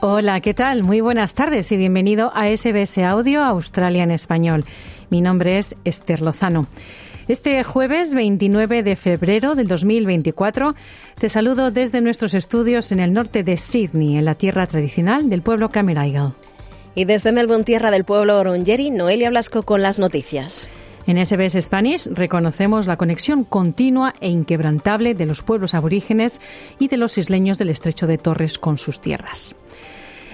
Hola, ¿qué tal? Muy buenas tardes y bienvenido a SBS Audio Australia en Español. Mi nombre es Esther Lozano. Este jueves 29 de febrero del 2024 te saludo desde nuestros estudios en el norte de Sydney, en la tierra tradicional del pueblo Cameraigal. Y desde Melbourne, tierra del pueblo Orongeri, Noelia Blasco con las noticias. En SBS Spanish reconocemos la conexión continua e inquebrantable de los pueblos aborígenes y de los isleños del estrecho de Torres con sus tierras.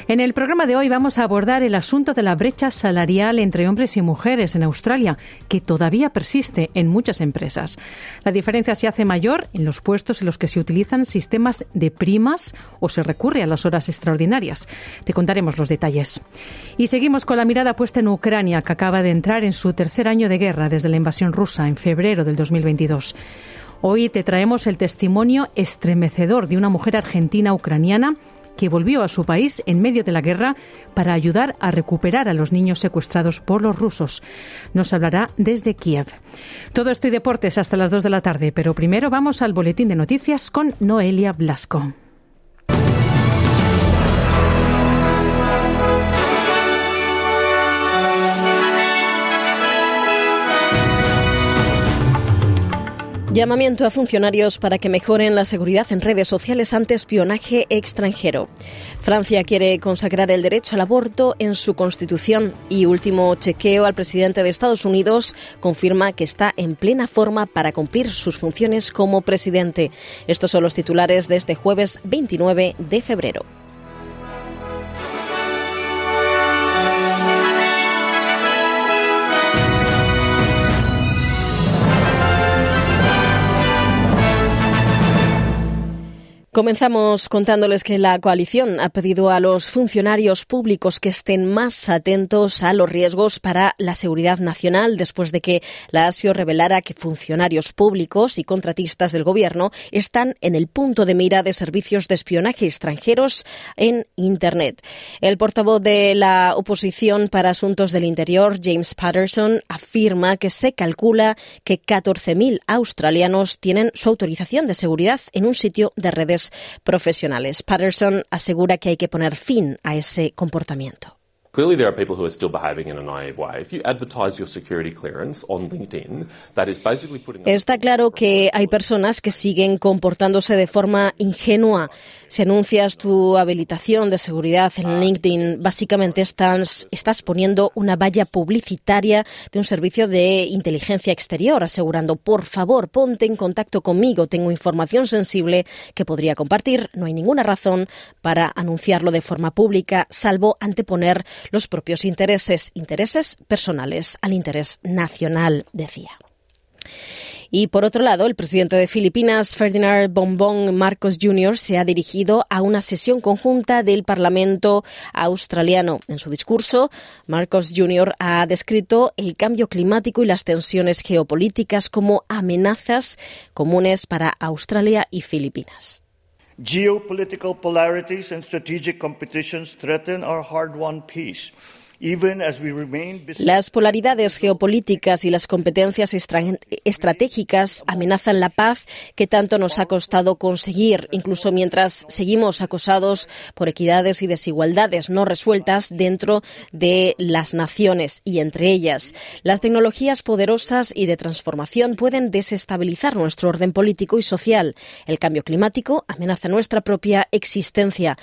En el programa de hoy vamos a abordar el asunto de la brecha salarial entre hombres y mujeres en Australia, que todavía persiste en muchas empresas. La diferencia se hace mayor en los puestos en los que se utilizan sistemas de primas o se recurre a las horas extraordinarias. Te contaremos los detalles. Y seguimos con la mirada puesta en Ucrania, que acaba de entrar en su tercer año de guerra desde la invasión rusa en febrero del 2022. Hoy te traemos el testimonio estremecedor de una mujer argentina ucraniana que volvió a su país en medio de la guerra para ayudar a recuperar a los niños secuestrados por los rusos. Nos hablará desde Kiev. Todo esto y deportes hasta las 2 de la tarde, pero primero vamos al boletín de noticias con Noelia Blasco. Llamamiento a funcionarios para que mejoren la seguridad en redes sociales ante espionaje extranjero. Francia quiere consagrar el derecho al aborto en su constitución y último chequeo al presidente de Estados Unidos confirma que está en plena forma para cumplir sus funciones como presidente. Estos son los titulares de este jueves 29 de febrero. Comenzamos contándoles que la coalición ha pedido a los funcionarios públicos que estén más atentos a los riesgos para la seguridad nacional después de que la ASIO revelara que funcionarios públicos y contratistas del gobierno están en el punto de mira de servicios de espionaje extranjeros en Internet. El portavoz de la oposición para asuntos del interior, James Patterson, afirma que se calcula que 14.000 australianos tienen su autorización de seguridad en un sitio de redes profesionales. Patterson asegura que hay que poner fin a ese comportamiento. Clearly, there are people who are still behaving in a naive way. If you advertise your security clearance on LinkedIn, that is basically putting. Está claro que hay personas que siguen comportándose de forma ingenua. Si anuncias tu habilitación de seguridad en LinkedIn, básicamente estás, estás poniendo una valla publicitaria de un servicio de inteligencia exterior, asegurando, por favor, ponte en contacto conmigo, tengo información sensible que podría compartir. No hay ninguna razón para anunciarlo de forma pública, salvo anteponer los propios intereses, intereses personales al interés nacional, decía. Y por otro lado, el presidente de Filipinas, Ferdinand Bombón Marcos Jr., se ha dirigido a una sesión conjunta del Parlamento australiano. En su discurso, Marcos Jr. ha descrito el cambio climático y las tensiones geopolíticas como amenazas comunes para Australia y Filipinas. Geopolitical polarities and strategic competitions threaten our hard-won peace. Las polaridades geopolíticas y las competencias estratégicas amenazan la paz que tanto nos ha costado conseguir, incluso mientras seguimos acosados por equidades y desigualdades no resueltas dentro de las naciones y entre ellas. Las tecnologías poderosas y de transformación pueden desestabilizar nuestro orden político y social. El cambio climático amenaza nuestra propia existencia.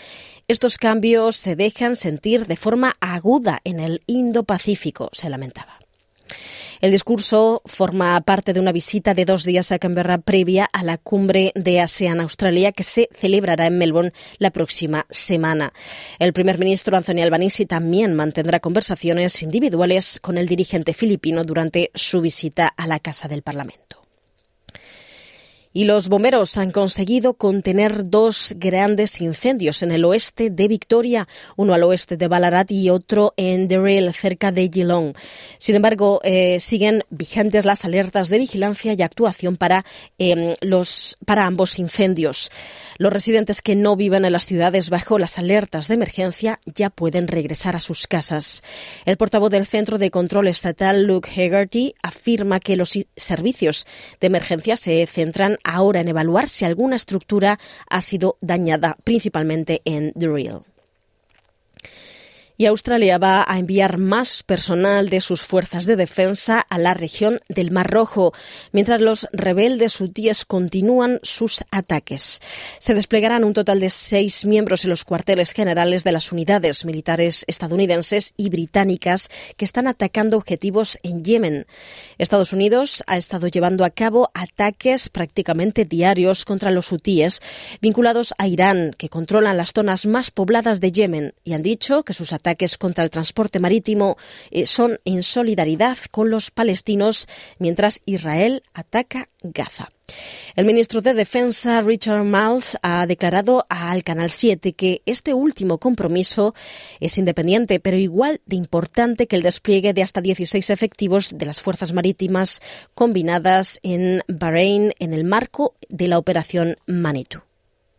Estos cambios se dejan sentir de forma aguda en el Indo-Pacífico, se lamentaba. El discurso forma parte de una visita de dos días a Canberra previa a la cumbre de ASEAN-Australia que se celebrará en Melbourne la próxima semana. El primer ministro Anthony Albanese también mantendrá conversaciones individuales con el dirigente filipino durante su visita a la Casa del Parlamento. Y los bomberos han conseguido contener dos grandes incendios en el oeste de Victoria, uno al oeste de Ballarat y otro en Derrell, cerca de Geelong. Sin embargo, eh, siguen vigentes las alertas de vigilancia y actuación para, em, los, para ambos incendios. Los residentes que no viven en las ciudades bajo las alertas de emergencia ya pueden regresar a sus casas. El portavoz del Centro de Control Estatal, Luke Hegarty, afirma que los servicios de emergencia se centran ahora en evaluar si alguna estructura ha sido dañada, principalmente en The Real. Australia va a enviar más personal de sus fuerzas de defensa a la región del Mar Rojo, mientras los rebeldes hutíes continúan sus ataques. Se desplegarán un total de seis miembros en los cuarteles generales de las unidades militares estadounidenses y británicas que están atacando objetivos en Yemen. Estados Unidos ha estado llevando a cabo ataques prácticamente diarios contra los hutíes vinculados a Irán, que controlan las zonas más pobladas de Yemen, y han dicho que sus ataques ataques contra el transporte marítimo eh, son en solidaridad con los palestinos, mientras Israel ataca Gaza. El ministro de Defensa, Richard Miles, ha declarado al Canal 7 que este último compromiso es independiente, pero igual de importante que el despliegue de hasta 16 efectivos de las fuerzas marítimas combinadas en Bahrein en el marco de la operación Manitou.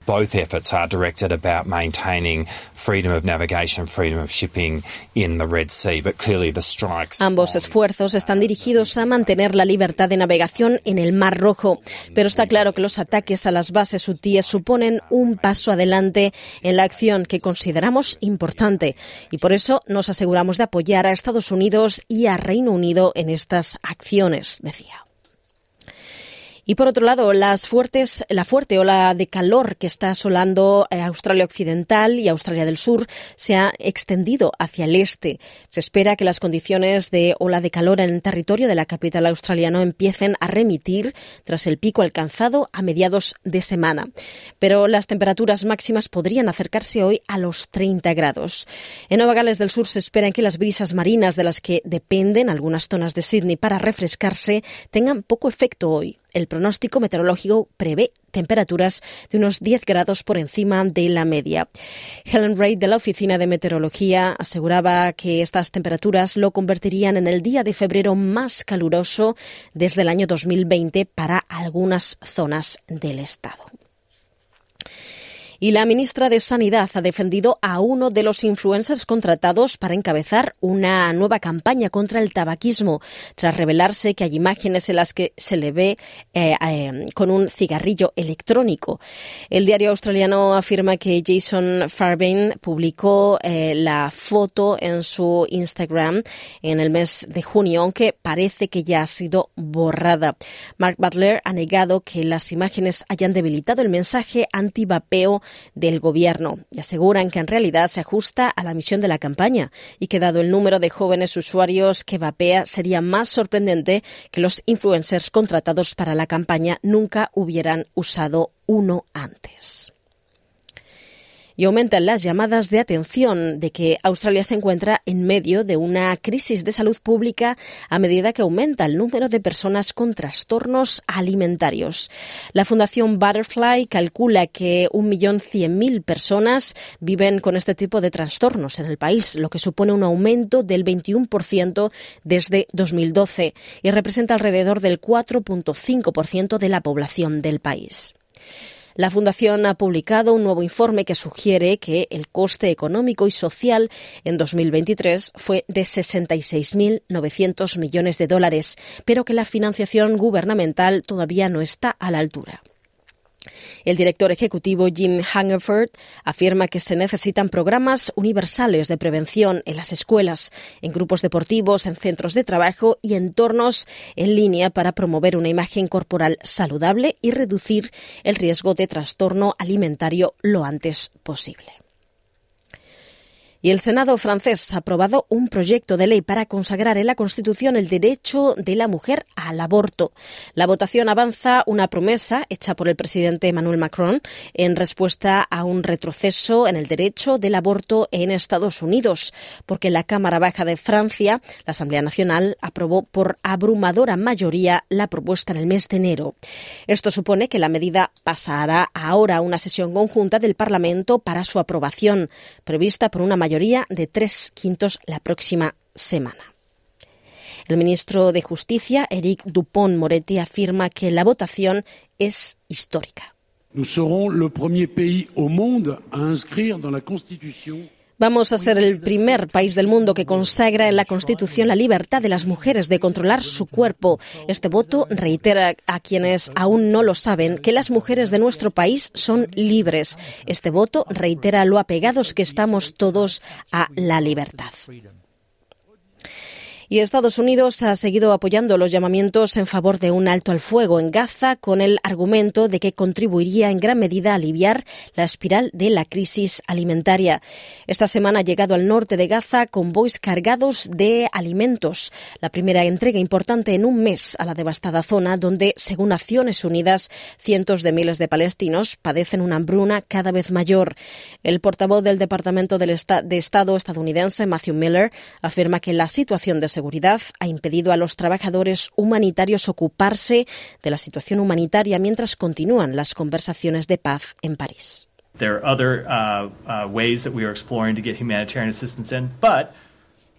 Both efforts are directed about maintaining freedom of navigation, freedom of shipping in the Red Sea, but clearly the strikes. Ambos esfuerzos están dirigidos a mantener la libertad de navegación en el Mar Rojo, pero está claro que los ataques a las bases hutíes suponen un paso adelante en la acción que consideramos importante y por eso nos aseguramos de apoyar a Estados Unidos y a Reino Unido en estas acciones, decía. Y por otro lado, la fuerte ola de calor que está asolando eh, Australia Occidental y Australia del Sur se ha extendido hacia el este. Se espera que las condiciones de ola de calor en el territorio de la capital australiana empiecen a remitir tras el pico alcanzado a mediados de semana. Pero las temperaturas máximas podrían acercarse hoy a los 30 grados. En Nueva Gales del Sur se espera que las brisas marinas de las que dependen algunas zonas de Sydney para refrescarse tengan poco efecto hoy. El pronóstico meteorológico prevé temperaturas de unos 10 grados por encima de la media. Helen Reid de la Oficina de Meteorología aseguraba que estas temperaturas lo convertirían en el día de febrero más caluroso desde el año 2020 para algunas zonas del estado. Y la ministra de Sanidad ha defendido a uno de los influencers contratados para encabezar una nueva campaña contra el tabaquismo, tras revelarse que hay imágenes en las que se le ve eh, eh, con un cigarrillo electrónico. El diario australiano afirma que Jason Farbain publicó eh, la foto en su Instagram en el mes de junio, aunque parece que ya ha sido borrada. Mark Butler ha negado que las imágenes hayan debilitado el mensaje anti-vapeo del Gobierno. Y aseguran que en realidad se ajusta a la misión de la campaña y que dado el número de jóvenes usuarios que vapea sería más sorprendente que los influencers contratados para la campaña nunca hubieran usado uno antes y aumentan las llamadas de atención de que Australia se encuentra en medio de una crisis de salud pública a medida que aumenta el número de personas con trastornos alimentarios. La Fundación Butterfly calcula que un millón cien mil personas viven con este tipo de trastornos en el país, lo que supone un aumento del 21% desde 2012 y representa alrededor del 4.5% de la población del país. La Fundación ha publicado un nuevo informe que sugiere que el coste económico y social en 2023 fue de 66.900 millones de dólares, pero que la financiación gubernamental todavía no está a la altura. El director ejecutivo Jim Hungerford afirma que se necesitan programas universales de prevención en las escuelas, en grupos deportivos, en centros de trabajo y entornos en línea para promover una imagen corporal saludable y reducir el riesgo de trastorno alimentario lo antes posible. Y el Senado francés ha aprobado un proyecto de ley para consagrar en la Constitución el derecho de la mujer al aborto. La votación avanza una promesa hecha por el presidente Emmanuel Macron en respuesta a un retroceso en el derecho del aborto en Estados Unidos, porque la Cámara Baja de Francia, la Asamblea Nacional, aprobó por abrumadora mayoría la propuesta en el mes de enero. Esto supone que la medida pasará ahora a una sesión conjunta del Parlamento para su aprobación, prevista por una mayoría de tres quintos la próxima semana. El ministro de Justicia, Eric Dupont-Moretti, afirma que la votación es histórica. Nous serons le premier pays au monde à inscrire dans la Constitution Vamos a ser el primer país del mundo que consagra en la Constitución la libertad de las mujeres de controlar su cuerpo. Este voto reitera a quienes aún no lo saben que las mujeres de nuestro país son libres. Este voto reitera lo apegados que estamos todos a la libertad. Y Estados Unidos ha seguido apoyando los llamamientos en favor de un alto al fuego en Gaza con el argumento de que contribuiría en gran medida a aliviar la espiral de la crisis alimentaria. Esta semana ha llegado al norte de Gaza convoys cargados de alimentos, la primera entrega importante en un mes a la devastada zona donde, según Naciones Unidas, cientos de miles de palestinos padecen una hambruna cada vez mayor. El portavoz del Departamento de Estado estadounidense, Matthew Miller, afirma que la situación de seguridad seguridad ha impedido a los trabajadores humanitarios ocuparse de la situación humanitaria mientras continúan las conversaciones de paz en París. There are other uh, uh, ways that we are exploring to get humanitarian assistance in, but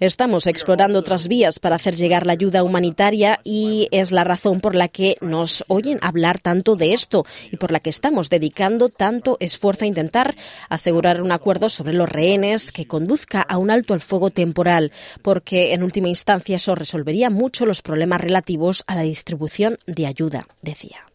Estamos explorando otras vías para hacer llegar la ayuda humanitaria y es la razón por la que nos oyen hablar tanto de esto y por la que estamos dedicando tanto esfuerzo a intentar asegurar un acuerdo sobre los rehenes que conduzca a un alto al fuego temporal, porque en última instancia eso resolvería mucho los problemas relativos a la distribución de ayuda, decía.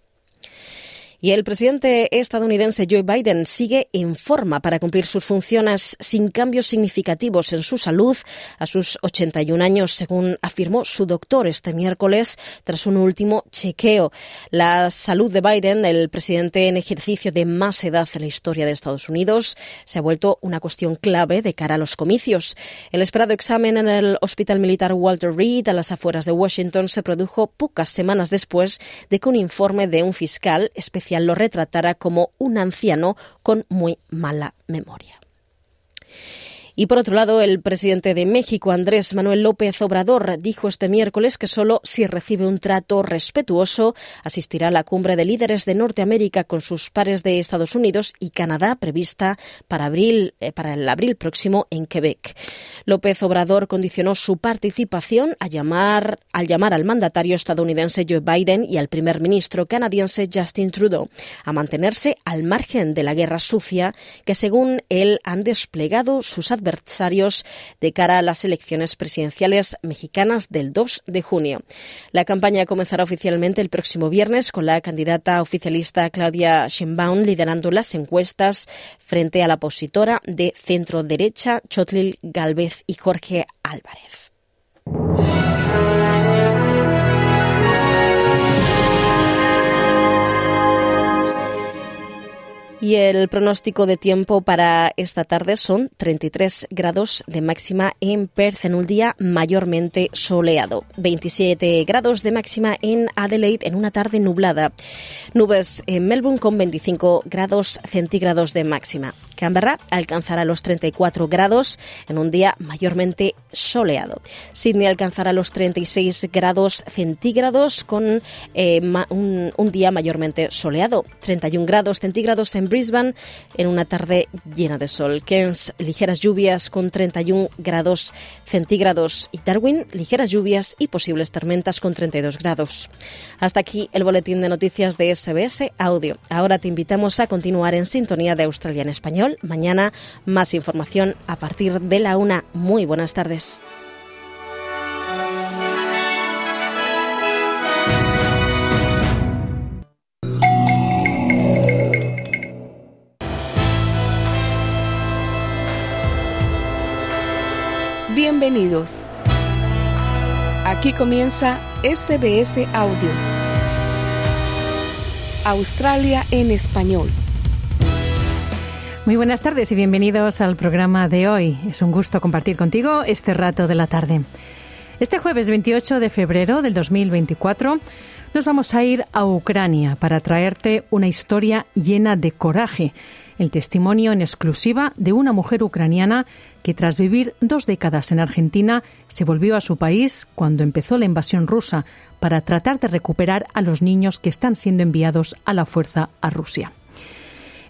Y el presidente estadounidense Joe Biden sigue en forma para cumplir sus funciones sin cambios significativos en su salud a sus 81 años, según afirmó su doctor este miércoles tras un último chequeo. La salud de Biden, el presidente en ejercicio de más edad en la historia de Estados Unidos, se ha vuelto una cuestión clave de cara a los comicios. El esperado examen en el Hospital Militar Walter Reed a las afueras de Washington se produjo pocas semanas después de que un informe de un fiscal especial lo retratara como un anciano con muy mala memoria. Y por otro lado, el presidente de México, Andrés Manuel López Obrador, dijo este miércoles que solo si recibe un trato respetuoso asistirá a la cumbre de líderes de Norteamérica con sus pares de Estados Unidos y Canadá prevista para, abril, eh, para el abril próximo en Quebec. López Obrador condicionó su participación llamar, al llamar al mandatario estadounidense Joe Biden y al primer ministro canadiense Justin Trudeau a mantenerse al margen de la guerra sucia que, según él, han desplegado sus adversarios adversarios de cara a las elecciones presidenciales mexicanas del 2 de junio. La campaña comenzará oficialmente el próximo viernes con la candidata oficialista Claudia Sheinbaum liderando las encuestas frente a la opositora de centro derecha Chotlil Galvez y Jorge Álvarez. Y el pronóstico de tiempo para esta tarde son 33 grados de máxima en Perth en un día mayormente soleado, 27 grados de máxima en Adelaide en una tarde nublada, nubes en Melbourne con 25 grados centígrados de máxima. Canberra alcanzará los 34 grados en un día mayormente soleado. Sydney alcanzará los 36 grados centígrados con eh, un, día mayormente soleado. 31 grados centígrados en Brisbane en una tarde llena de sol. Cairns, ligeras lluvias con 31 grados centígrados y Darwin, ligeras lluvias y posibles tormentas con 32 grados. Hasta aquí el boletín de noticias de SBS Audio. Ahora te invitamos a continuar en sintonía de Australia en español Mañana más información a partir de la una. Muy buenas tardes. Bienvenidos. Aquí comienza SBS Audio. Australia en español. Muy buenas tardes y bienvenidos al programa de hoy. Es un gusto compartir contigo este rato de la tarde. Este jueves 28 de febrero del 2024 nos vamos a ir a Ucrania para traerte una historia llena de coraje, el testimonio en exclusiva de una mujer ucraniana que tras vivir dos décadas en Argentina se volvió a su país cuando empezó la invasión rusa para tratar de recuperar a los niños que están siendo enviados a la fuerza a Rusia.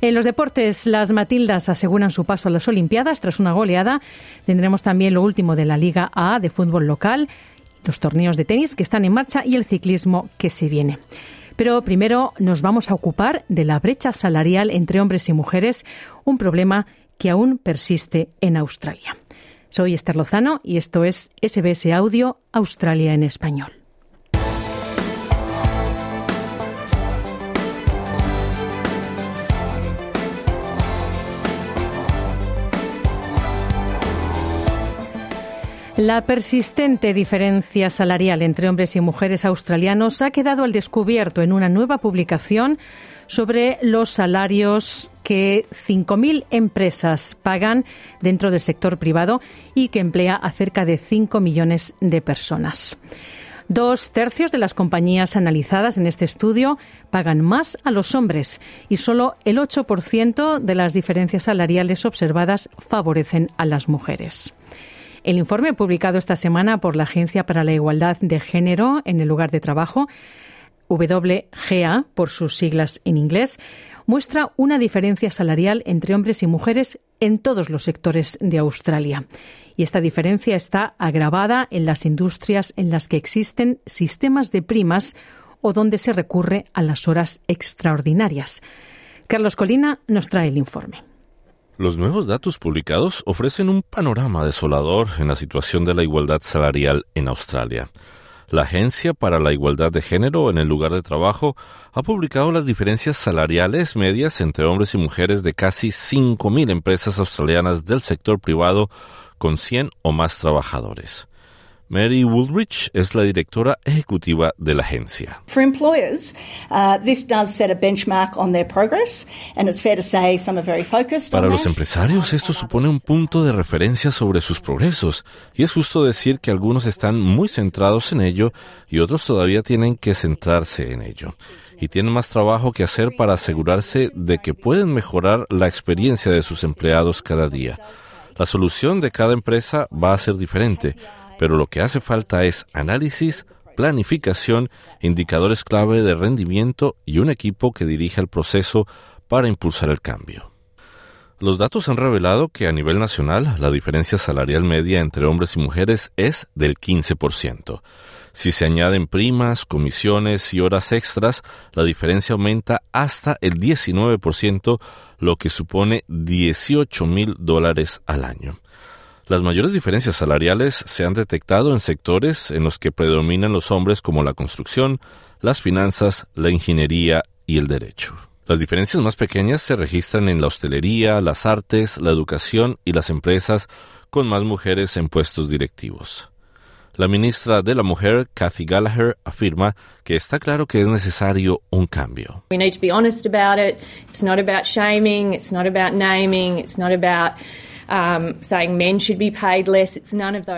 En los deportes, las Matildas aseguran su paso a las Olimpiadas tras una goleada. Tendremos también lo último de la Liga A de fútbol local, los torneos de tenis que están en marcha y el ciclismo que se viene. Pero primero nos vamos a ocupar de la brecha salarial entre hombres y mujeres, un problema que aún persiste en Australia. Soy Esther Lozano y esto es SBS Audio Australia en Español. La persistente diferencia salarial entre hombres y mujeres australianos ha quedado al descubierto en una nueva publicación sobre los salarios que 5.000 empresas pagan dentro del sector privado y que emplea a cerca de 5 millones de personas. Dos tercios de las compañías analizadas en este estudio pagan más a los hombres y solo el 8% de las diferencias salariales observadas favorecen a las mujeres. El informe publicado esta semana por la Agencia para la Igualdad de Género en el lugar de trabajo, WGA por sus siglas en inglés, muestra una diferencia salarial entre hombres y mujeres en todos los sectores de Australia. Y esta diferencia está agravada en las industrias en las que existen sistemas de primas o donde se recurre a las horas extraordinarias. Carlos Colina nos trae el informe. Los nuevos datos publicados ofrecen un panorama desolador en la situación de la igualdad salarial en Australia. La Agencia para la Igualdad de Género en el lugar de trabajo ha publicado las diferencias salariales medias entre hombres y mujeres de casi 5.000 empresas australianas del sector privado con 100 o más trabajadores. Mary Woolrich es la directora ejecutiva de la agencia. Para los empresarios, esto supone un punto de referencia sobre sus progresos, y es justo decir que algunos están muy centrados en ello y otros todavía tienen que centrarse en ello. Y tienen más trabajo que hacer para asegurarse de que pueden mejorar la experiencia de sus empleados cada día. La solución de cada empresa va a ser diferente pero lo que hace falta es análisis, planificación, indicadores clave de rendimiento y un equipo que dirija el proceso para impulsar el cambio. Los datos han revelado que a nivel nacional la diferencia salarial media entre hombres y mujeres es del 15%. Si se añaden primas, comisiones y horas extras, la diferencia aumenta hasta el 19%, lo que supone 18 mil dólares al año. Las mayores diferencias salariales se han detectado en sectores en los que predominan los hombres como la construcción, las finanzas, la ingeniería y el derecho. Las diferencias más pequeñas se registran en la hostelería, las artes, la educación y las empresas con más mujeres en puestos directivos. La ministra de la Mujer, Kathy Gallagher, afirma que está claro que es necesario un cambio. We need to be honest about it. It's not about shaming, it's not about naming, it's not about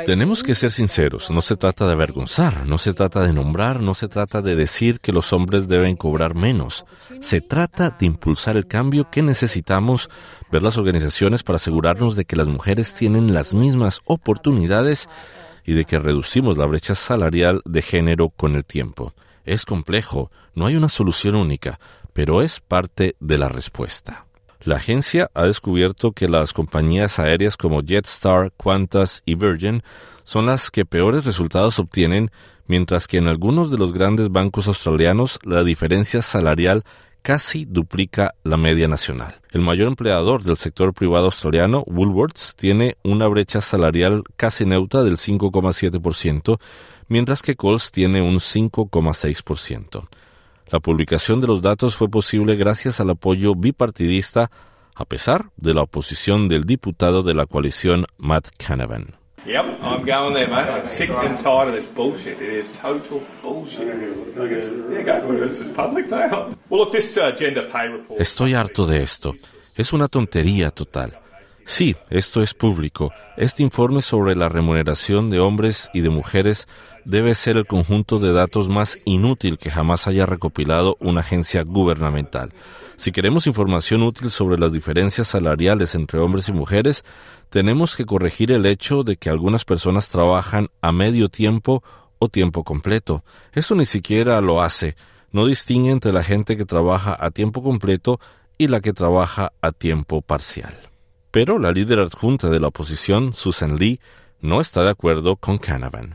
tenemos que ser sinceros, no se trata de avergonzar, no se trata de nombrar, no se trata de decir que los hombres deben cobrar menos. Se trata de impulsar el cambio que necesitamos, ver las organizaciones para asegurarnos de que las mujeres tienen las mismas oportunidades y de que reducimos la brecha salarial de género con el tiempo. Es complejo, no hay una solución única, pero es parte de la respuesta. La agencia ha descubierto que las compañías aéreas como Jetstar, Qantas y Virgin son las que peores resultados obtienen, mientras que en algunos de los grandes bancos australianos la diferencia salarial casi duplica la media nacional. El mayor empleador del sector privado australiano, Woolworths, tiene una brecha salarial casi neutra del 5,7%, mientras que Coles tiene un 5,6%. La publicación de los datos fue posible gracias al apoyo bipartidista, a pesar de la oposición del diputado de la coalición Matt Canavan. Estoy harto de esto. Es una tontería total. Sí, esto es público. Este informe sobre la remuneración de hombres y de mujeres debe ser el conjunto de datos más inútil que jamás haya recopilado una agencia gubernamental. Si queremos información útil sobre las diferencias salariales entre hombres y mujeres, tenemos que corregir el hecho de que algunas personas trabajan a medio tiempo o tiempo completo. Esto ni siquiera lo hace. No distingue entre la gente que trabaja a tiempo completo y la que trabaja a tiempo parcial. Pero la líder adjunta de la oposición, Susan Lee, no está de acuerdo con Canavan.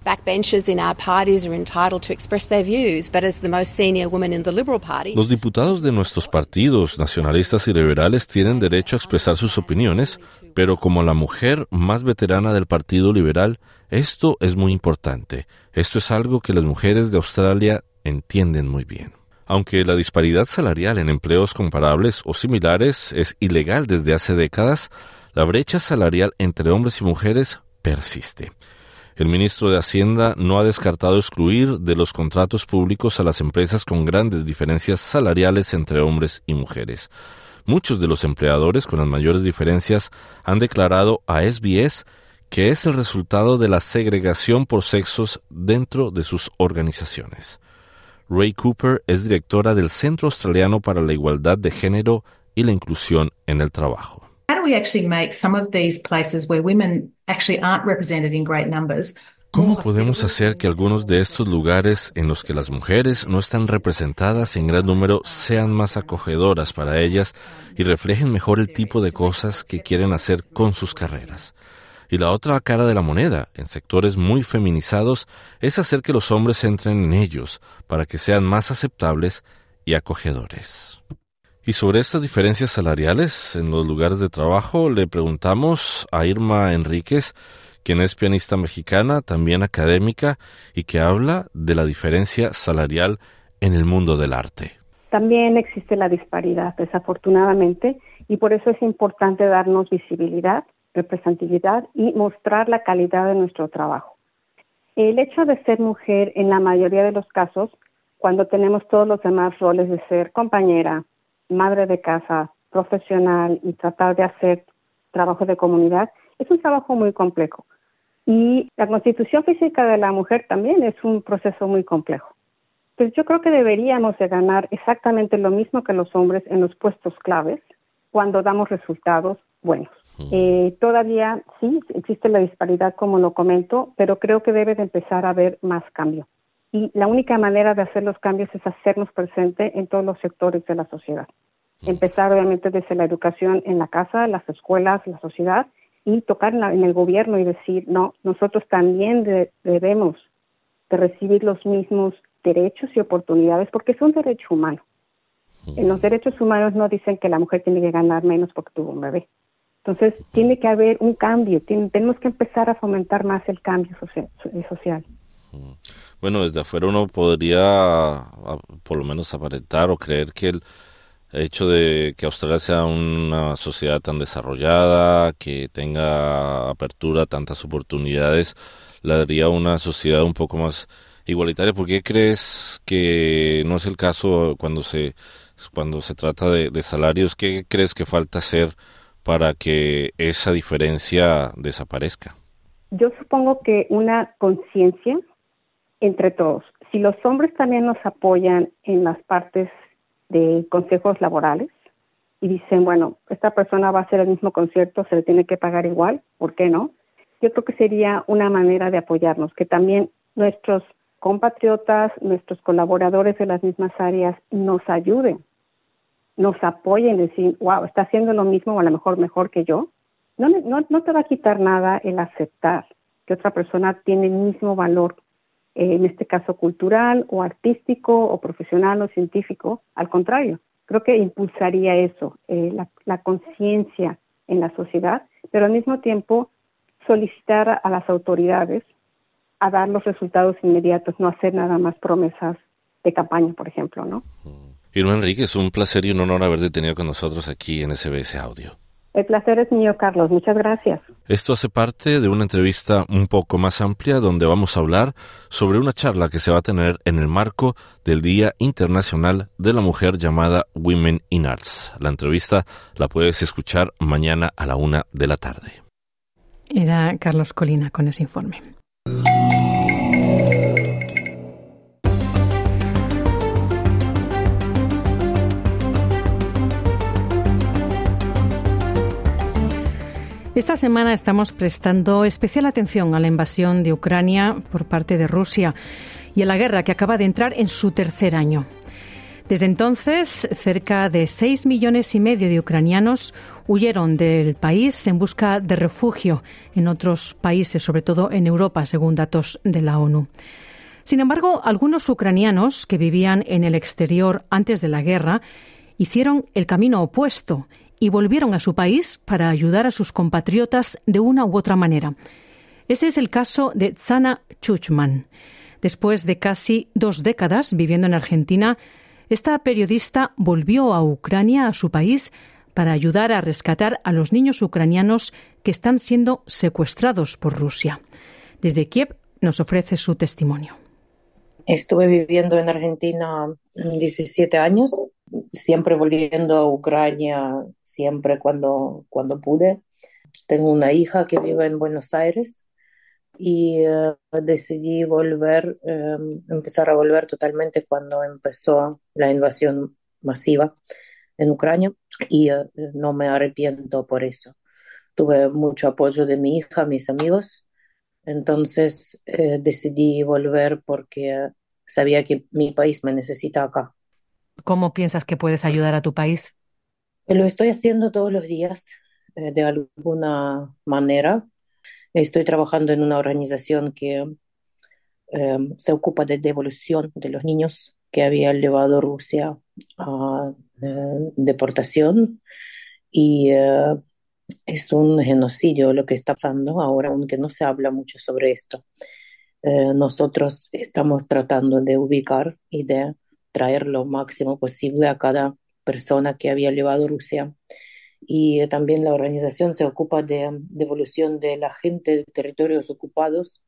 Los diputados de nuestros partidos nacionalistas y liberales tienen derecho a expresar sus opiniones, pero como la mujer más veterana del Partido Liberal, esto es muy importante. Esto es algo que las mujeres de Australia entienden muy bien. Aunque la disparidad salarial en empleos comparables o similares es ilegal desde hace décadas, la brecha salarial entre hombres y mujeres persiste. El ministro de Hacienda no ha descartado excluir de los contratos públicos a las empresas con grandes diferencias salariales entre hombres y mujeres. Muchos de los empleadores con las mayores diferencias han declarado a SBS que es el resultado de la segregación por sexos dentro de sus organizaciones. Ray Cooper es directora del Centro Australiano para la Igualdad de Género y la Inclusión en el Trabajo. ¿Cómo podemos hacer que algunos de estos lugares en los que las mujeres no están representadas en gran número sean más acogedoras para ellas y reflejen mejor el tipo de cosas que quieren hacer con sus carreras? Y la otra cara de la moneda, en sectores muy feminizados, es hacer que los hombres entren en ellos para que sean más aceptables y acogedores. Y sobre estas diferencias salariales en los lugares de trabajo le preguntamos a Irma Enríquez, quien es pianista mexicana, también académica, y que habla de la diferencia salarial en el mundo del arte. También existe la disparidad, desafortunadamente, y por eso es importante darnos visibilidad representatividad y mostrar la calidad de nuestro trabajo. El hecho de ser mujer en la mayoría de los casos, cuando tenemos todos los demás roles de ser compañera, madre de casa, profesional y tratar de hacer trabajo de comunidad, es un trabajo muy complejo. Y la constitución física de la mujer también es un proceso muy complejo. Pues yo creo que deberíamos de ganar exactamente lo mismo que los hombres en los puestos claves cuando damos resultados buenos. Eh, todavía sí existe la disparidad, como lo comento, pero creo que debe de empezar a haber más cambio. Y la única manera de hacer los cambios es hacernos presente en todos los sectores de la sociedad. Empezar obviamente desde la educación en la casa, las escuelas, la sociedad y tocar en, el gobierno y decir, no, nosotros también debemos de recibir los mismos derechos y oportunidades porque es un derecho humano. En los derechos humanos no dicen que la mujer tiene que ganar menos porque tuvo un bebé. Entonces, tiene que haber un cambio, tenemos que empezar a fomentar más el cambio social. Bueno, desde afuera uno podría por lo menos aparentar o creer que el hecho de que Australia sea una sociedad tan desarrollada, que tenga apertura, tantas oportunidades, la daría una sociedad un poco más igualitaria. ¿Por qué crees que no es el caso cuando se, cuando se trata de, de salarios? ¿Qué crees que falta hacer? Para que esa diferencia desaparezca? Yo supongo que una conciencia entre todos. Si los hombres también nos apoyan en las partes de consejos laborales y dicen, bueno, esta persona va a hacer el mismo concierto, se le tiene que pagar igual, ¿por qué no? Yo creo que sería una manera de apoyarnos, que también nuestros compatriotas, nuestros colaboradores de las mismas áreas nos ayuden nos apoyen, decir, wow, está haciendo lo mismo o a lo mejor mejor que yo, no, no, no te va a quitar nada el aceptar que otra persona tiene el mismo valor, eh, en este caso cultural o artístico o profesional o científico. Al contrario, creo que impulsaría eso, eh, la, la conciencia en la sociedad, pero al mismo tiempo solicitar a las autoridades a dar los resultados inmediatos, no hacer nada más promesas de campaña, por ejemplo, ¿no? Irma Enrique, es un placer y un honor haberte tenido con nosotros aquí en SBS Audio. El placer es mío, Carlos. Muchas gracias. Esto hace parte de una entrevista un poco más amplia donde vamos a hablar sobre una charla que se va a tener en el marco del Día Internacional de la Mujer llamada Women in Arts. La entrevista la puedes escuchar mañana a la una de la tarde. Era Carlos Colina con ese informe. Esta semana estamos prestando especial atención a la invasión de Ucrania por parte de Rusia y a la guerra que acaba de entrar en su tercer año. Desde entonces, cerca de 6 millones y medio de ucranianos huyeron del país en busca de refugio en otros países, sobre todo en Europa, según datos de la ONU. Sin embargo, algunos ucranianos que vivían en el exterior antes de la guerra hicieron el camino opuesto y volvieron a su país para ayudar a sus compatriotas de una u otra manera. Ese es el caso de Tsana Chuchman. Después de casi dos décadas viviendo en Argentina, esta periodista volvió a Ucrania, a su país, para ayudar a rescatar a los niños ucranianos que están siendo secuestrados por Rusia. Desde Kiev nos ofrece su testimonio. Estuve viviendo en Argentina 17 años, siempre volviendo a Ucrania, siempre cuando, cuando pude. Tengo una hija que vive en Buenos Aires y eh, decidí volver, em, empezar a volver totalmente cuando empezó la invasión masiva en Ucrania y eh, no me arrepiento por eso. Tuve mucho apoyo de mi hija, mis amigos, entonces eh, decidí volver porque sabía que mi país me necesita acá. ¿Cómo piensas que puedes ayudar a tu país? Lo estoy haciendo todos los días, de alguna manera. Estoy trabajando en una organización que se ocupa de devolución de los niños que había llevado Rusia a deportación y es un genocidio lo que está pasando ahora, aunque no se habla mucho sobre esto. Eh, nosotros estamos tratando de ubicar y de traer lo máximo posible a cada persona que había llevado Rusia. Y eh, también la organización se ocupa de devolución de la gente de territorios ocupados.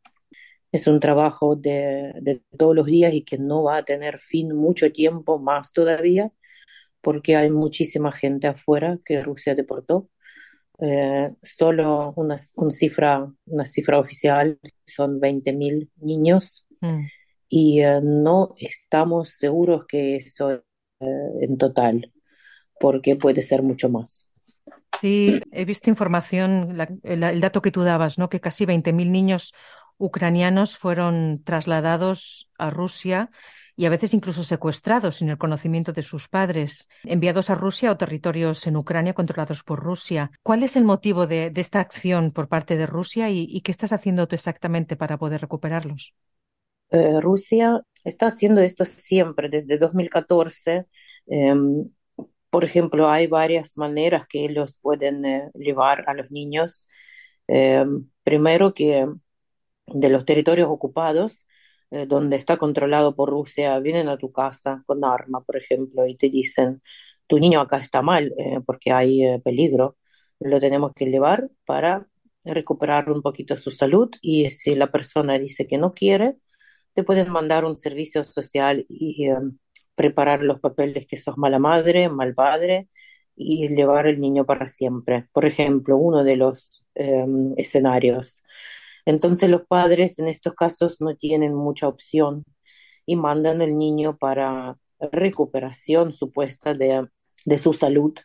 Es un trabajo de, de todos los días y que no va a tener fin mucho tiempo más todavía, porque hay muchísima gente afuera que Rusia deportó eh, solo una, cifra, una cifra oficial son 20.000 niños mm. Y eh, no estamos seguros que eso eh, en total, porque puede ser mucho más. Sí, he visto información, el, dato que tú dabas, ¿no? que casi 20.000 niños ucranianos fueron trasladados a Rusia y a veces incluso secuestrados sin el conocimiento de sus padres, enviados a Rusia o territorios en Ucrania controlados por Rusia. ¿Cuál es el motivo de, esta acción por parte de Rusia y, qué estás haciendo tú exactamente para poder recuperarlos? Eh, Rusia está haciendo esto siempre, desde 2014. Em, por ejemplo, hay varias maneras que ellos pueden eh, llevar a los niños. Em, primero que de los territorios ocupados, eh, donde está controlado por Rusia, vienen a tu casa con arma, por ejemplo, y te dicen, tu niño acá está mal eh, porque hay eh, peligro, lo tenemos que llevar para recuperar un poquito su salud y si la persona dice que no quiere, te pueden mandar un servicio social y preparar los papeles que sos mala madre, mal padre y llevar el niño para siempre. Por ejemplo, uno de los escenarios. Entonces los padres en estos casos no tienen mucha opción y mandan al niño para recuperación supuesta de, su salud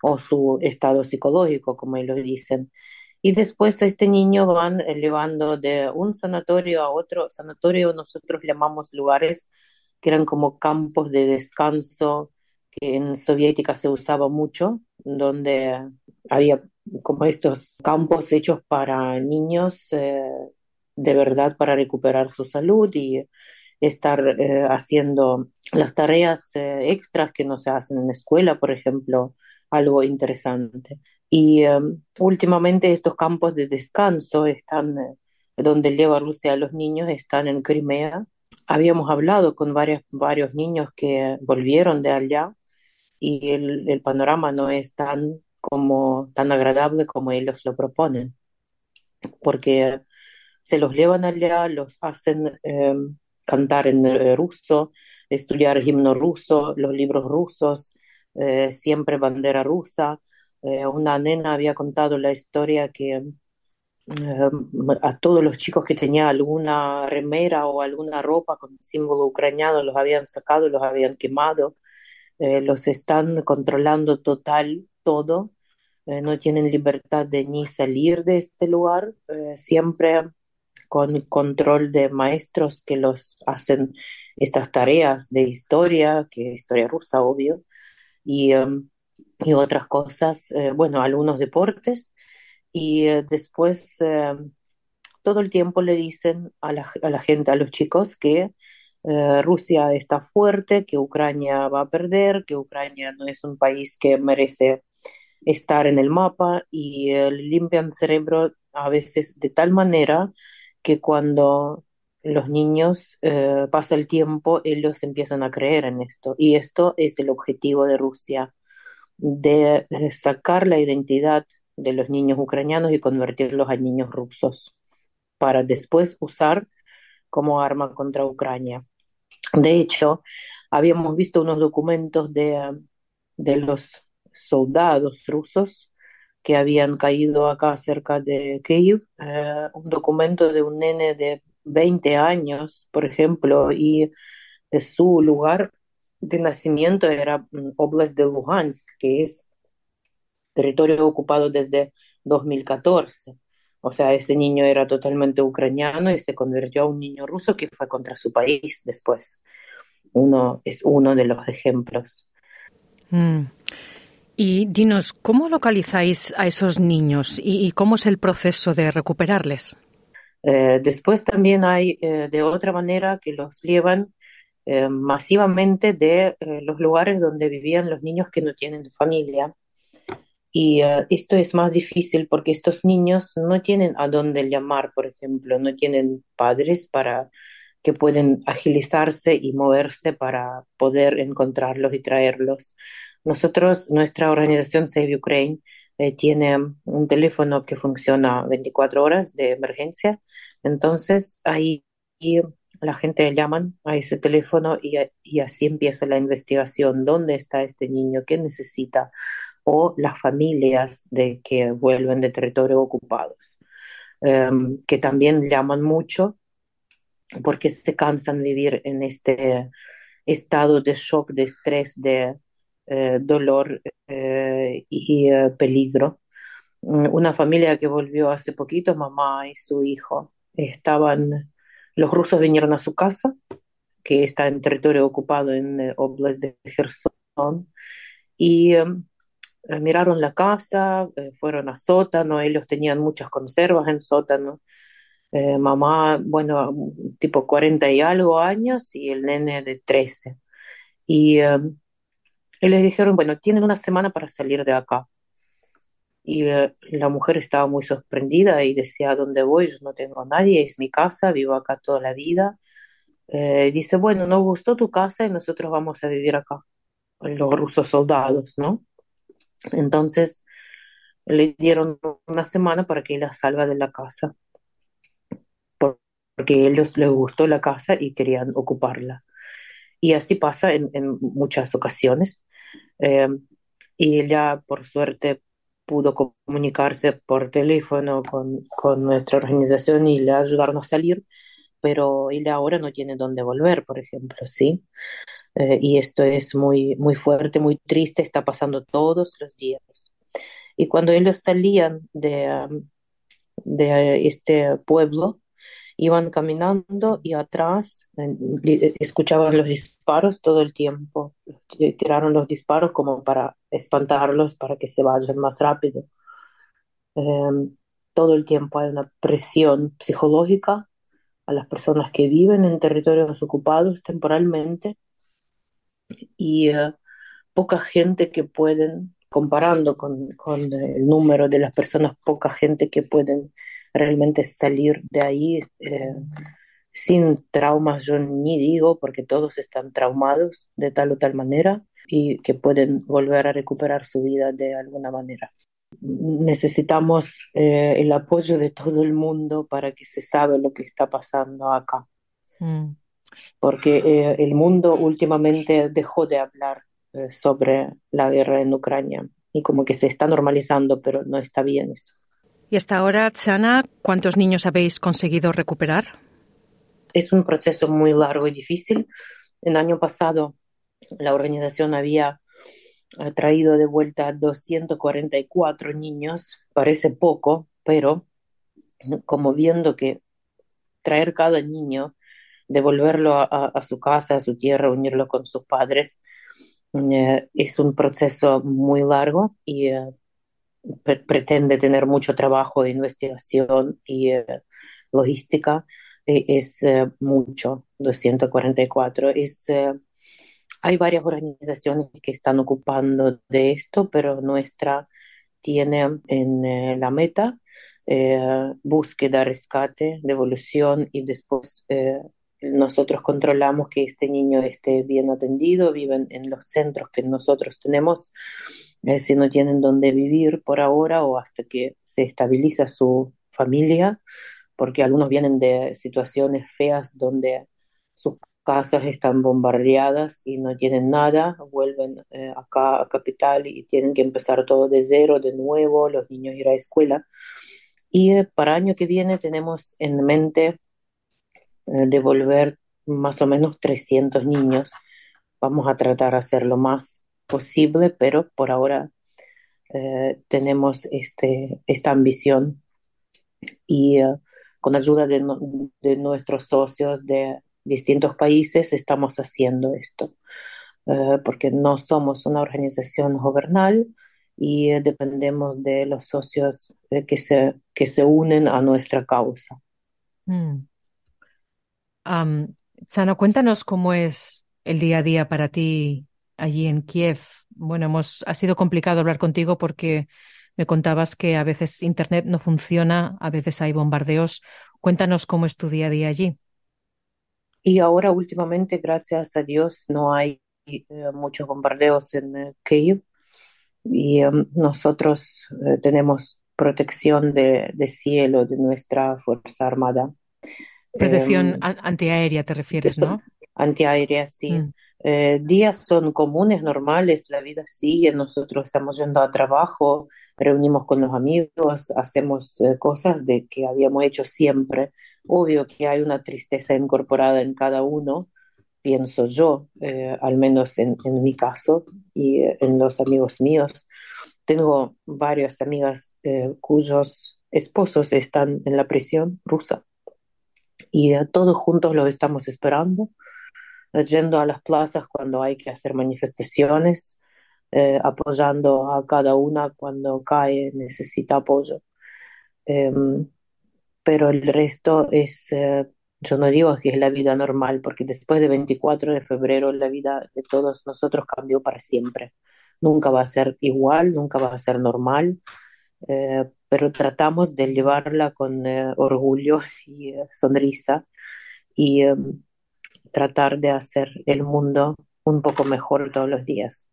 o su estado psicológico, como ellos dicen. Y después a este niño van llevando de un sanatorio a otro. Sanatorio nosotros llamamos lugares que eran como campos de descanso, que en soviética se usaba mucho, donde había como estos campos hechos para niños eh, de verdad para recuperar su salud y estar eh, haciendo las tareas eh, extras que no se hacen en la escuela, por ejemplo, algo interesante. Y últimamente estos campos de descanso están donde lleva Rusia a los niños, están en Crimea. Habíamos hablado con varios, varios niños que volvieron de allá y el, el panorama no es tan como tan agradable como ellos lo proponen, porque se los llevan allá, los hacen em, cantar en eh, ruso, estudiar himno ruso, los libros rusos, eh, siempre bandera rusa. Eh, una nena había contado la historia que a todos los chicos que tenían alguna remera o alguna ropa con símbolo ucraniano los habían sacado, los habían quemado, los están controlando total todo, no tienen libertad de ni salir de este lugar, siempre con control de maestros que los hacen estas tareas de historia, que historia rusa, obvio, y, um, y otras cosas, eh, bueno, algunos deportes, y eh, después eh, todo el tiempo le dicen a la, a la gente, a los chicos, que Rusia está fuerte, que Ucrania va a perder, que Ucrania no es un país que merece estar en el mapa y limpian cerebro a veces de tal manera que cuando los niños eh, pasa el tiempo, ellos empiezan a creer en esto. Y esto es el objetivo de Rusia, de sacar la identidad de los niños ucranianos y convertirlos a niños rusos, para después usar como arma contra Ucrania. De hecho, habíamos visto unos documentos de, de los soldados rusos que habían caído acá cerca de Kiev, eh, un documento de un nene de 20 años, por ejemplo, y de su lugar de nacimiento era mm, Oblast de Luhansk, que es territorio ocupado desde 2014. O sea, ese niño era totalmente ucraniano y se convirtió a un niño ruso que fue contra su país después. Uno es uno de los ejemplos. Mm. Y dinos, ¿cómo localizáis a esos niños y, cómo es el proceso de recuperarles? Eh, después también hay eh, de otra manera que los llevan eh, masivamente de los lugares donde vivían los niños que no tienen familia. Y esto es más difícil porque estos niños no tienen a dónde llamar, por ejemplo, no tienen padres para que pueden agilizarse y moverse para poder encontrarlos y traerlos. Nosotros, nuestra organización Save Ukraine, eh, tiene un teléfono que funciona 24 horas de emergencia. Entonces, ahí la gente llaman a ese teléfono y, y, así empieza la investigación. ¿Dónde está este niño? ¿Qué necesita? O las familias de que vuelven de territorio ocupados, em, que también llaman mucho porque se cansan de vivir en este estado de shock, de estrés, de eh, dolor eh, y eh, peligro. Mm, una familia que volvió hace poquito, mamá y su hijo, estaban, los rusos vinieron a su casa, que está en territorio ocupado en Oblast de Gerson, y miraron la casa, fueron a sótano, ellos tenían muchas conservas en sótano. mamá, bueno, tipo 40 y algo años y el nene de 13. Y y les dijeron, bueno, tienen una semana para salir de acá. Y eh, la mujer estaba muy sorprendida y decía, ¿dónde voy? Yo no tengo a nadie, es mi casa, vivo acá toda la vida. Eh, dice, bueno, nos gustó tu casa y nosotros vamos a vivir acá, los rusos soldados, ¿no? Entonces le dieron una semana para que la salga de la casa, porque a ellos les gustó la casa y querían ocuparla. Y así pasa en, en muchas ocasiones. Eh, y ella, por suerte, pudo comunicarse por teléfono con, con nuestra organización y le ayudaron a salir, pero ella ahora no tiene dónde volver, por ejemplo, ¿sí? Eh, y esto es muy, muy fuerte, muy triste, está pasando todos los días. Y cuando ellos salían de, um, de este pueblo, iban caminando y atrás eh, escuchaban los disparos todo el tiempo. Tiraron los disparos como para espantarlos, para que se vayan más rápido. Em, todo el tiempo hay una presión psicológica a las personas que viven en territorios ocupados temporalmente y eh, poca gente que pueden, comparando con, con el número de las personas, poca gente que pueden realmente salir de ahí eh, sin traumas, yo ni digo, porque todos están traumados de tal o tal manera, y que pueden volver a recuperar su vida de alguna manera. Necesitamos eh, el apoyo de todo el mundo para que se sabe lo que está pasando acá. Mm. Porque eh, el mundo últimamente dejó de hablar sobre la guerra en Ucrania y como que se está normalizando, pero no está bien eso. Y hasta ahora, Chana, ¿cuántos niños habéis conseguido recuperar? Es un proceso muy largo y difícil. El año pasado la organización había eh, traído de vuelta 244 niños, parece poco, pero como viendo que traer cada niño, devolverlo a, su casa, a su tierra, unirlo con sus padres, eh, es un proceso muy largo y eh, pretende tener mucho trabajo de investigación y logística. es mucho, 244. Es hay varias organizaciones que están ocupando de esto, pero nuestra tiene en eh, la meta eh, búsqueda, rescate, devolución y después eh, nosotros controlamos que este niño esté bien atendido, viven en los centros que nosotros tenemos, si no tienen dónde vivir por ahora o hasta que se estabiliza su familia, porque algunos vienen de situaciones feas donde sus casas están bombardeadas y no tienen nada, vuelven eh, acá a Capital y tienen que empezar todo de cero, de nuevo, los niños ir a escuela. Y eh, para año que viene tenemos en mente eh, devolver más o menos 300 niños. Vamos a tratar de hacer lo más posible, pero por ahora tenemos este, esta ambición y con ayuda de, nuestros socios, de distintos países estamos haciendo esto, eh, porque no somos una organización gobernal y eh, dependemos de los socios eh, que, se, que se unen a nuestra causa. Mm. Sana, cuéntanos cómo es el día a día para ti allí en Kiev. Bueno, hemos, ha sido complicado hablar contigo porque me contabas que a veces Internet no funciona, a veces hay bombardeos. Cuéntanos cómo es tu día a día allí. Y ahora últimamente, gracias a Dios, no hay eh, muchos bombardeos en uh, Kiev y em, nosotros eh, tenemos protección de, de, cielo de nuestra Fuerza Armada. Protección em, antiaérea te refieres, ¿no? Antiaérea, sí. Mm. días son comunes, normales, la vida sigue, nosotros estamos yendo a trabajo, reunimos con los amigos, hacemos cosas de que habíamos hecho siempre Obvio que hay una tristeza incorporada en cada uno, pienso yo, eh, al menos en, mi caso y eh, en los amigos míos. Tengo varias amigas eh, cuyos esposos están en la prisión rusa y todos juntos los estamos esperando, yendo a las plazas cuando hay que hacer manifestaciones, apoyando a cada una cuando cae, necesita apoyo. Em, pero el resto es, eh, yo no digo que es la vida normal, porque después de 24 de febrero la vida de todos nosotros cambió para siempre. Nunca va a ser igual, nunca va a ser normal, eh, pero tratamos de llevarla con eh, orgullo y sonrisa y tratar de hacer el mundo un poco mejor todos los días.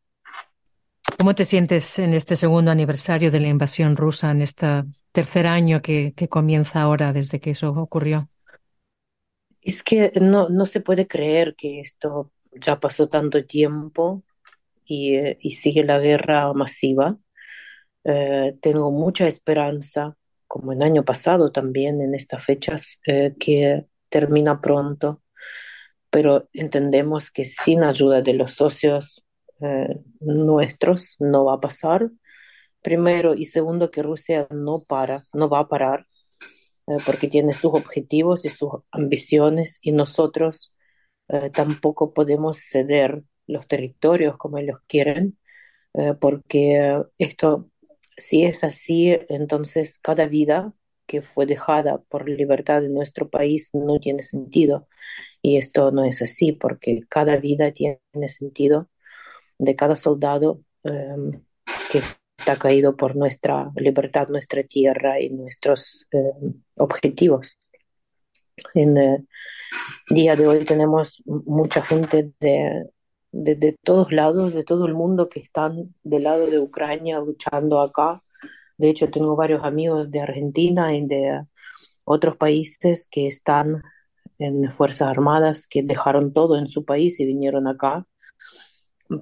¿Cómo te sientes en este segundo aniversario de la invasión rusa, en este tercer año que, comienza ahora desde que eso ocurrió? Es que no, no se puede creer que esto ya pasó tanto tiempo y, eh, sigue la guerra masiva. Eh, tengo mucha esperanza, como el año pasado también en estas fechas, eh, que termina pronto, pero entendemos que sin ayuda de los socios eh, nuestros no va a pasar. Primero y segundo que Rusia no para, no va a parar eh, porque tiene sus objetivos y sus ambiciones y nosotros eh, tampoco podemos ceder los territorios como ellos quieren porque esto, si es así, entonces cada vida que fue dejada por libertad en nuestro país no tiene sentido. Y esto no es así, porque cada vida tiene sentido de cada soldado em, que está caído por nuestra libertad, nuestra tierra y nuestros em, objetivos. En el eh, día de hoy tenemos mucha gente de de, todos lados, de todo el mundo que están del lado de Ucrania luchando acá. De hecho, tengo varios amigos de Argentina y de otros países que están en Fuerzas Armadas, que dejaron todo en su país y vinieron acá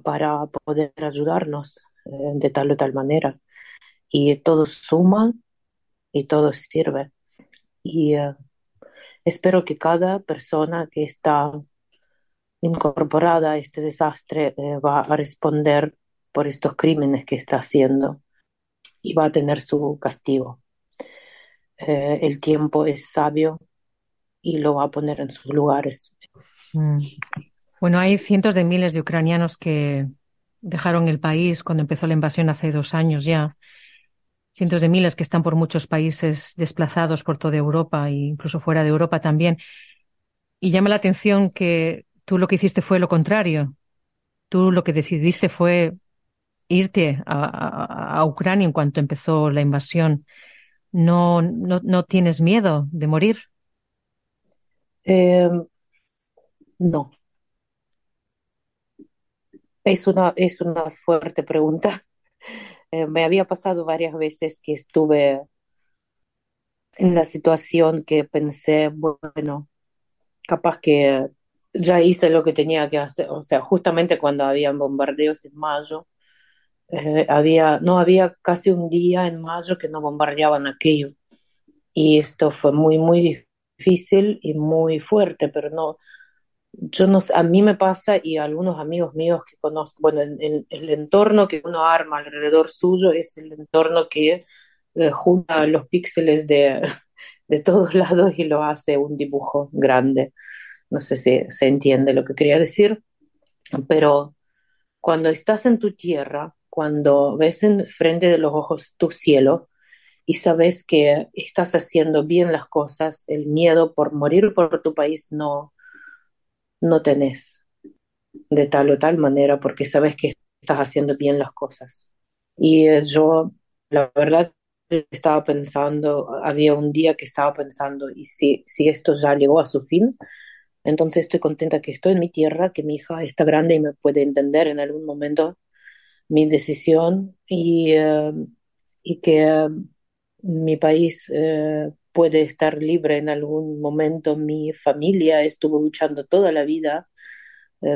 para poder ayudarnos eh, de tal o tal manera. Y todo suma y todo sirve. Y eh, espero que cada persona que está incorporada a este desastre eh, va a responder por estos crímenes que está haciendo y va a tener su castigo. Eh, el tiempo es sabio y lo va a poner en sus lugares. Mm. Bueno, hay cientos de miles de ucranianos que dejaron el país cuando empezó la invasión hace dos años ya. Cientos de miles que están por muchos países desplazados por toda Europa e incluso fuera de Europa también. Y llama la atención que Tú lo que hiciste fue lo contrario. Tú lo que decidiste fue irte a, Ucrania en cuanto empezó la invasión. ¿No, no, tienes miedo de morir? Em, no. Es una, es una fuerte pregunta. Eh, me había pasado varias veces que estuve en la situación que pensé, bueno, capaz que ya hice lo que tenía que hacer, o sea, justamente cuando habían bombardeos en mayo, eh, había, no había casi un día en mayo que no bombardeaban aquello. Y esto fue muy, muy difícil y muy fuerte, pero no, yo no a mí me pasa y a algunos amigos míos que conozco, bueno, el, entorno que uno arma alrededor suyo es el entorno que eh, junta los píxeles de, de todos lados y lo hace un dibujo grande. No sé si se entiende lo que quería decir, pero cuando estás en tu tierra, cuando ves en frente de los ojos tu cielo y sabes que estás haciendo bien las cosas, el miedo por morir por tu país no, no tenés de tal o tal manera porque sabes que estás haciendo bien las cosas. Y eh, yo, la verdad, estaba pensando, había un día que estaba pensando, y si, si esto ya llegó a su fin, entonces estoy contenta que estoy en mi tierra, que mi hija está grande y me puede entender en algún momento mi decisión y, eh, y que eh, mi país eh, puede estar libre en algún momento. Mi familia estuvo luchando toda la vida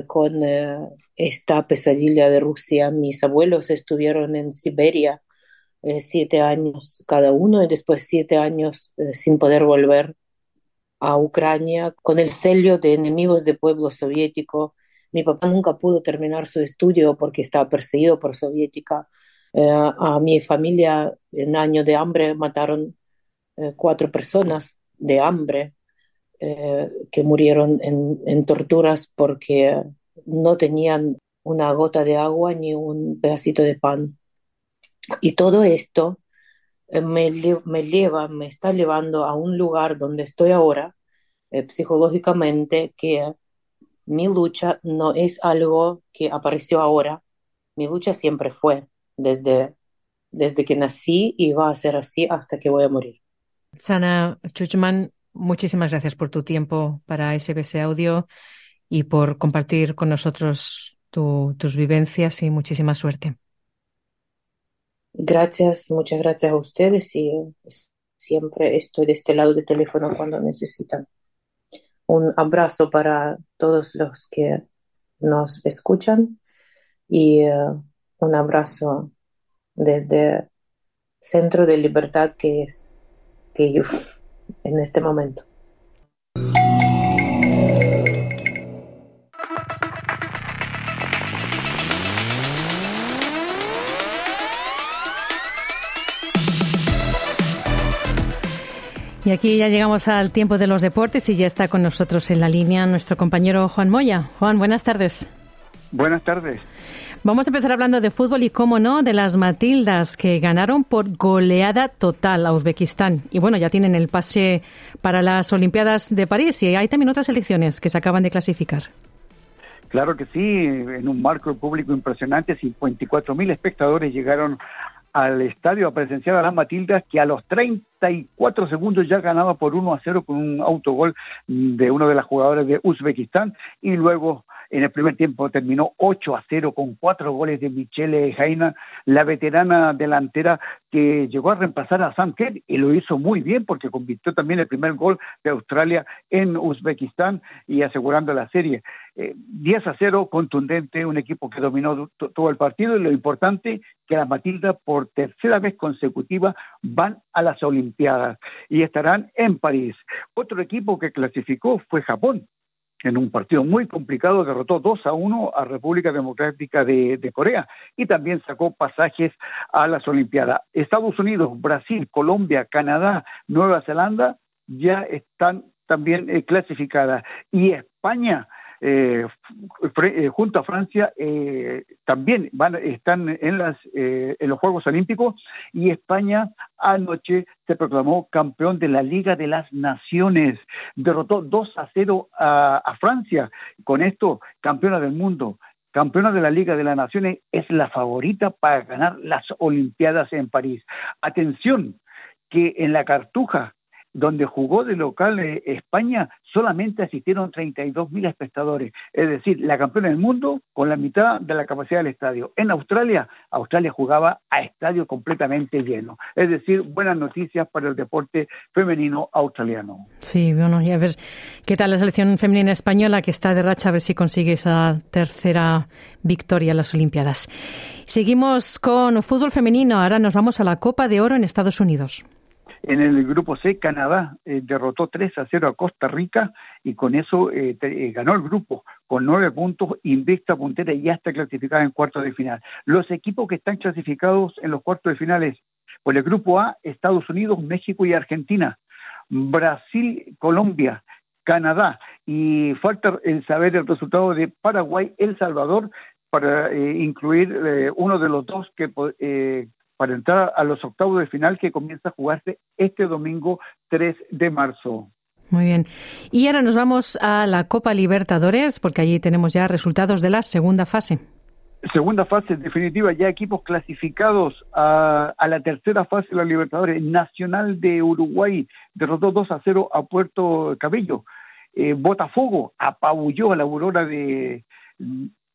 con esta pesadilla de Rusia. Mis abuelos estuvieron en Siberia siete años cada uno y después siete años sin poder volver a Ucrania con el sello de enemigos del pueblo soviético. Mi papá nunca pudo terminar su estudio porque estaba perseguido por soviética. Eh, a mi familia en año de hambre mataron eh, cuatro personas de hambre eh, que murieron en, en, torturas porque no tenían una gota de agua ni un pedacito de pan. Y todo esto me, me lleva, me está llevando a un lugar donde estoy ahora, psicológicamente, que mi lucha no es algo que apareció ahora, mi lucha siempre fue desde, desde que nací y va a ser así hasta que voy a morir. Sana Chuchman, muchísimas gracias por tu tiempo para SBS Audio y por compartir con nosotros tus vivencias y muchísima suerte. Gracias, muchas gracias a ustedes y siempre estoy de este lado del teléfono cuando necesitan. Un abrazo para todos los que nos escuchan y eh, un abrazo desde Centro de Libertad que es que yo en este momento. Y aquí ya llegamos al tiempo de los deportes y ya está con nosotros en la línea nuestro compañero Juan Moya. Juan, buenas tardes. Buenas tardes. Vamos a empezar hablando de fútbol y, cómo no, de las Matildas que ganaron por goleada total a Uzbekistán. Y bueno, ya tienen el pase para las Olimpiadas de París y hay también otras elecciones que se acaban de clasificar. Claro que sí, en un marco público impresionante, 54.000 espectadores llegaron al estadio a presenciar a las Matildas que a los 34 segundos ya ganaba por 1 a 0 con un autogol de uno de las jugadoras de Uzbekistán y luego En el primer tiempo terminó 8 a 0 con cuatro goles de Michele Jaina, la veterana delantera que llegó a reemplazar a Sam Kerr y lo hizo muy bien porque convirtió también el primer gol de Australia en Uzbekistán y asegurando la serie. 10 eh, a 0, contundente, un equipo que dominó todo el partido y lo importante que las Matilda por tercera vez consecutiva van a las Olimpiadas y estarán en París. Otro equipo que clasificó fue Japón. En un partido muy complicado derrotó 2 a 1 a República Democrática de, Corea y también sacó pasajes a las Olimpiadas. Estados Unidos, Brasil, Colombia, Canadá, Nueva Zelanda ya están también eh, clasificadas y España eh, eh, junto a Francia eh, también van, están en, las, en los Juegos Olímpicos y España anoche se proclamó campeón de la Liga de las Naciones. Derrotó 2 a 0 a, a Francia. Con esto, campeona del mundo campeona de la Liga de las Naciones, es la favorita para ganar las Olimpiadas en París. Atención, que en la Cartuja donde jugó de local eh, España, solamente asistieron 32 mil espectadores, es decir, la campeona del mundo con la mitad de la capacidad del estadio. En Australia, Australia jugaba a estadio completamente lleno, es decir, buenas noticias para el deporte femenino australiano. Sí, bueno, y a ver qué tal la selección femenina española que está de racha, a ver si consigue esa tercera victoria en las Olimpiadas. Seguimos con fútbol femenino, ahora nos vamos a la Copa de Oro en Estados Unidos. En el grupo C, Canadá eh, derrotó 3 a 0 a Costa Rica y con eso eh, eh, ganó el grupo con nueve puntos, invicta puntera y ya está clasificada en cuartos de final. Los equipos que están clasificados en los cuartos de finales, por el grupo A, Estados Unidos, México y Argentina, Brasil, Colombia, Canadá y falta el saber el resultado de Paraguay, El Salvador para incluir uno de los dos que para entrar a los octavos de final que comienza a jugarse este domingo 3 de marzo. Muy bien. Y ahora nos vamos a la Copa Libertadores, porque allí tenemos ya resultados de la segunda fase. Segunda fase, definitiva, ya equipos clasificados a, la tercera fase de la Libertadores. Nacional de Uruguay derrotó 2 a 0 a Puerto Cabello. Eh, Botafogo apabulló a la Aurora de,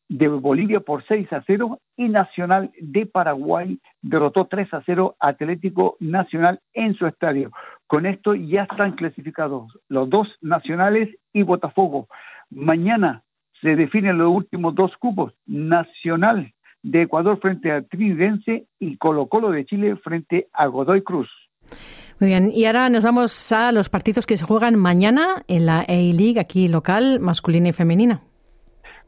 de Bolivia por 6 a 0 y Nacional de Paraguay derrotó 3 a 0 Atlético Nacional en su estadio. Con esto ya están clasificados los dos nacionales y Botafogo. Mañana se definen los últimos dos cupos, Nacional de Ecuador frente a Trinidense y Colo Colo de Chile frente a Godoy Cruz. Muy bien, y ahora nos vamos a los partidos que se juegan mañana en la A-League aquí local, masculina y femenina.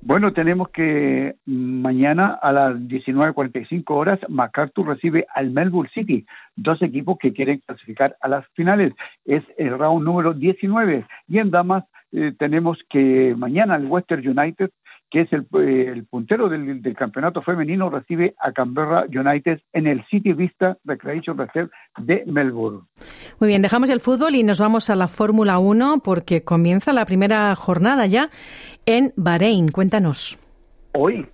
Bueno, tenemos que mañana a las 19.45 horas MacArthur recibe al Melbourne City, dos equipos que quieren clasificar a las finales. Es el round número 19. Y en damas eh, tenemos que mañana el Western United que es el, eh, puntero del, campeonato femenino, recibe a Canberra United en el City Vista Recreation Reserve de Melbourne. Muy bien, dejamos el fútbol y nos vamos a la Fórmula 1 porque comienza la primera jornada ya en Bahrein. Cuéntanos. Hoy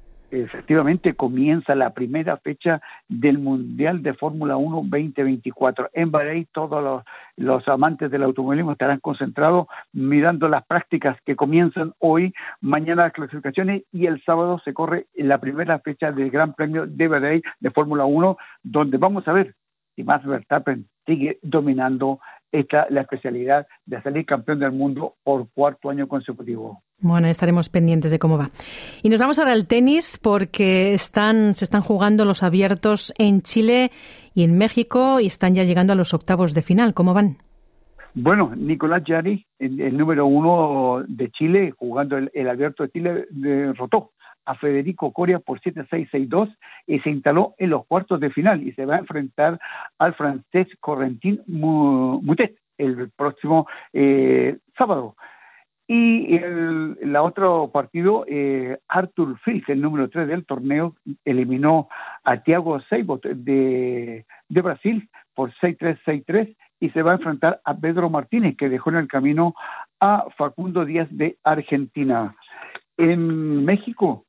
efectivamente comienza la primera fecha del Mundial de Fórmula 1 2024. En Bahrein todos los, amantes del automovilismo estarán concentrados mirando las prácticas que comienzan hoy, mañana las clasificaciones y el sábado se corre la primera fecha del Gran Premio de Bahrein de Fórmula 1, donde vamos a ver si Max Verstappen sigue dominando esta la especialidad de salir campeón del mundo por cuarto año consecutivo. Bueno, estaremos pendientes de cómo va. Y nos vamos ahora al tenis porque están, se están jugando los abiertos en Chile y en México y están ya llegando a los octavos de final. ¿Cómo van? Bueno, Nicolás Yari, el, número uno de Chile, jugando el, abierto de Chile, derrotó a Federico Coria por 7-6-6-2 y se instaló en los cuartos de final y se va a enfrentar al francés Correntin Mutet el próximo eh, sábado. Y el la otro partido, eh, Arthur Fils, el número 3 del torneo, eliminó a Thiago Seibot de, de Brasil por 6-3, 6-3 y se va a enfrentar a Pedro Martínez, que dejó en el camino a Facundo Díaz de Argentina. En México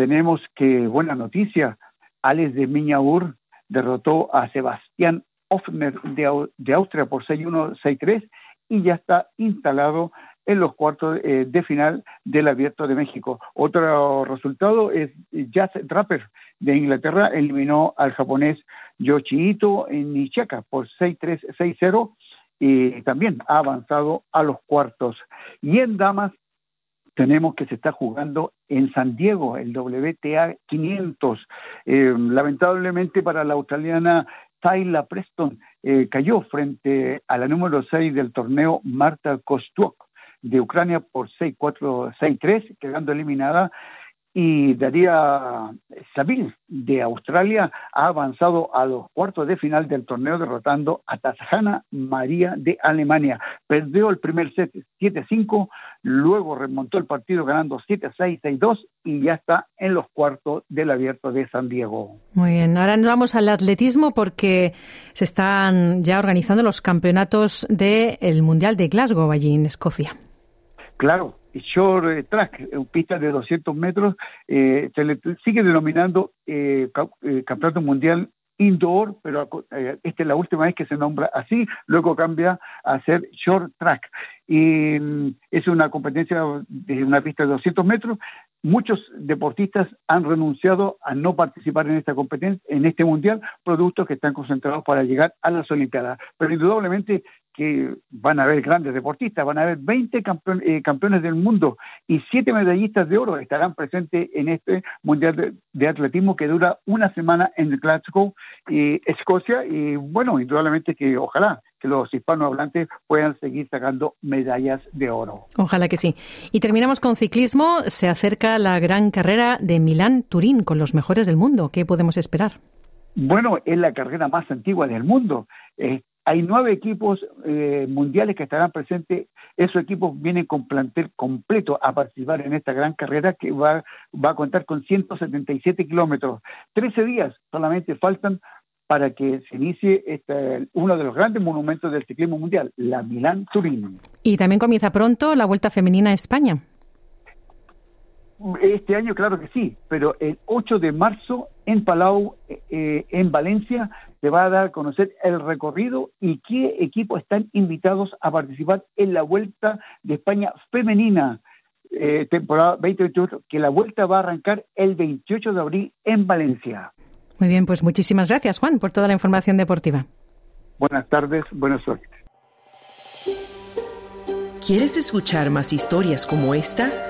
tenemos que, buena noticia, Alex de Miñaur derrotó a Sebastián Hoffner de, de Austria por 6-1, 6-3 y ya está instalado en los cuartos eh, de final del Abierto de México. Otro resultado es Jazz Draper de Inglaterra eliminó al japonés Yoshihito Nishika por 6-3, 6-0 y también ha avanzado a los cuartos. Y en damas tenemos que se está jugando en San Diego, el WTA 500. Eh, lamentablemente para la australiana Tyler Preston eh, cayó frente a la número 6 del torneo Marta Kostuok de Ucrania por 6-4, 6-3, quedando eliminada y Daría Sabine de Australia ha avanzado a los cuartos de final del torneo derrotando a Tajana María de Alemania. Perdió el primer set 7-5, luego remontó el partido ganando 7-6, 6-2 y ya está en los cuartos del abierto de San Diego. Muy bien, ahora nos vamos al atletismo porque se están ya organizando los campeonatos del Mundial de Glasgow allí en Escocia. Claro, short track, pista de 200 metros, eh, se le sigue denominando eh, eh, Campeonato Mundial Indoor, pero esta es la última vez que se nombra así, luego cambia a ser Short Track. Y mm, es una competencia de una pista de 200 metros. Muchos deportistas han renunciado a no participar en esta competencia, en este mundial, productos que están concentrados para llegar a las Olimpiadas. Pero indudablemente que van a haber grandes deportistas, van a haber 20 eh, campeones del mundo y 7 medallistas de oro estarán presentes en este Mundial de, Atletismo que dura una semana en Glasgow, y Escocia, y bueno, indudablemente que ojalá que los hispanohablantes puedan seguir sacando medallas de oro. Ojalá que sí. Y terminamos con ciclismo. Se acerca la gran carrera de Milán-Turín con los mejores del mundo. ¿Qué podemos esperar? Bueno, es la carrera más antigua del mundo. Hay nueve equipos eh, mundiales que estarán presentes. Esos equipos vienen con plantel completo a participar en esta gran carrera que va, va a contar con 177 kilómetros. Trece días solamente faltan para que se inicie este, uno de los grandes monumentos del ciclismo mundial, la Milán-Turín. Y también comienza pronto la Vuelta Femenina a España. Este año, claro que sí, pero el 8 de marzo en Palau, eh, en Valencia, se va a dar a conocer el recorrido y qué equipos están invitados a participar en la Vuelta de España Femenina, eh, temporada 2028, que la vuelta va a arrancar el 28 de abril en Valencia. Muy bien, pues muchísimas gracias, Juan, por toda la información deportiva. Buenas tardes, buenas suerte. ¿Quieres escuchar más historias como esta?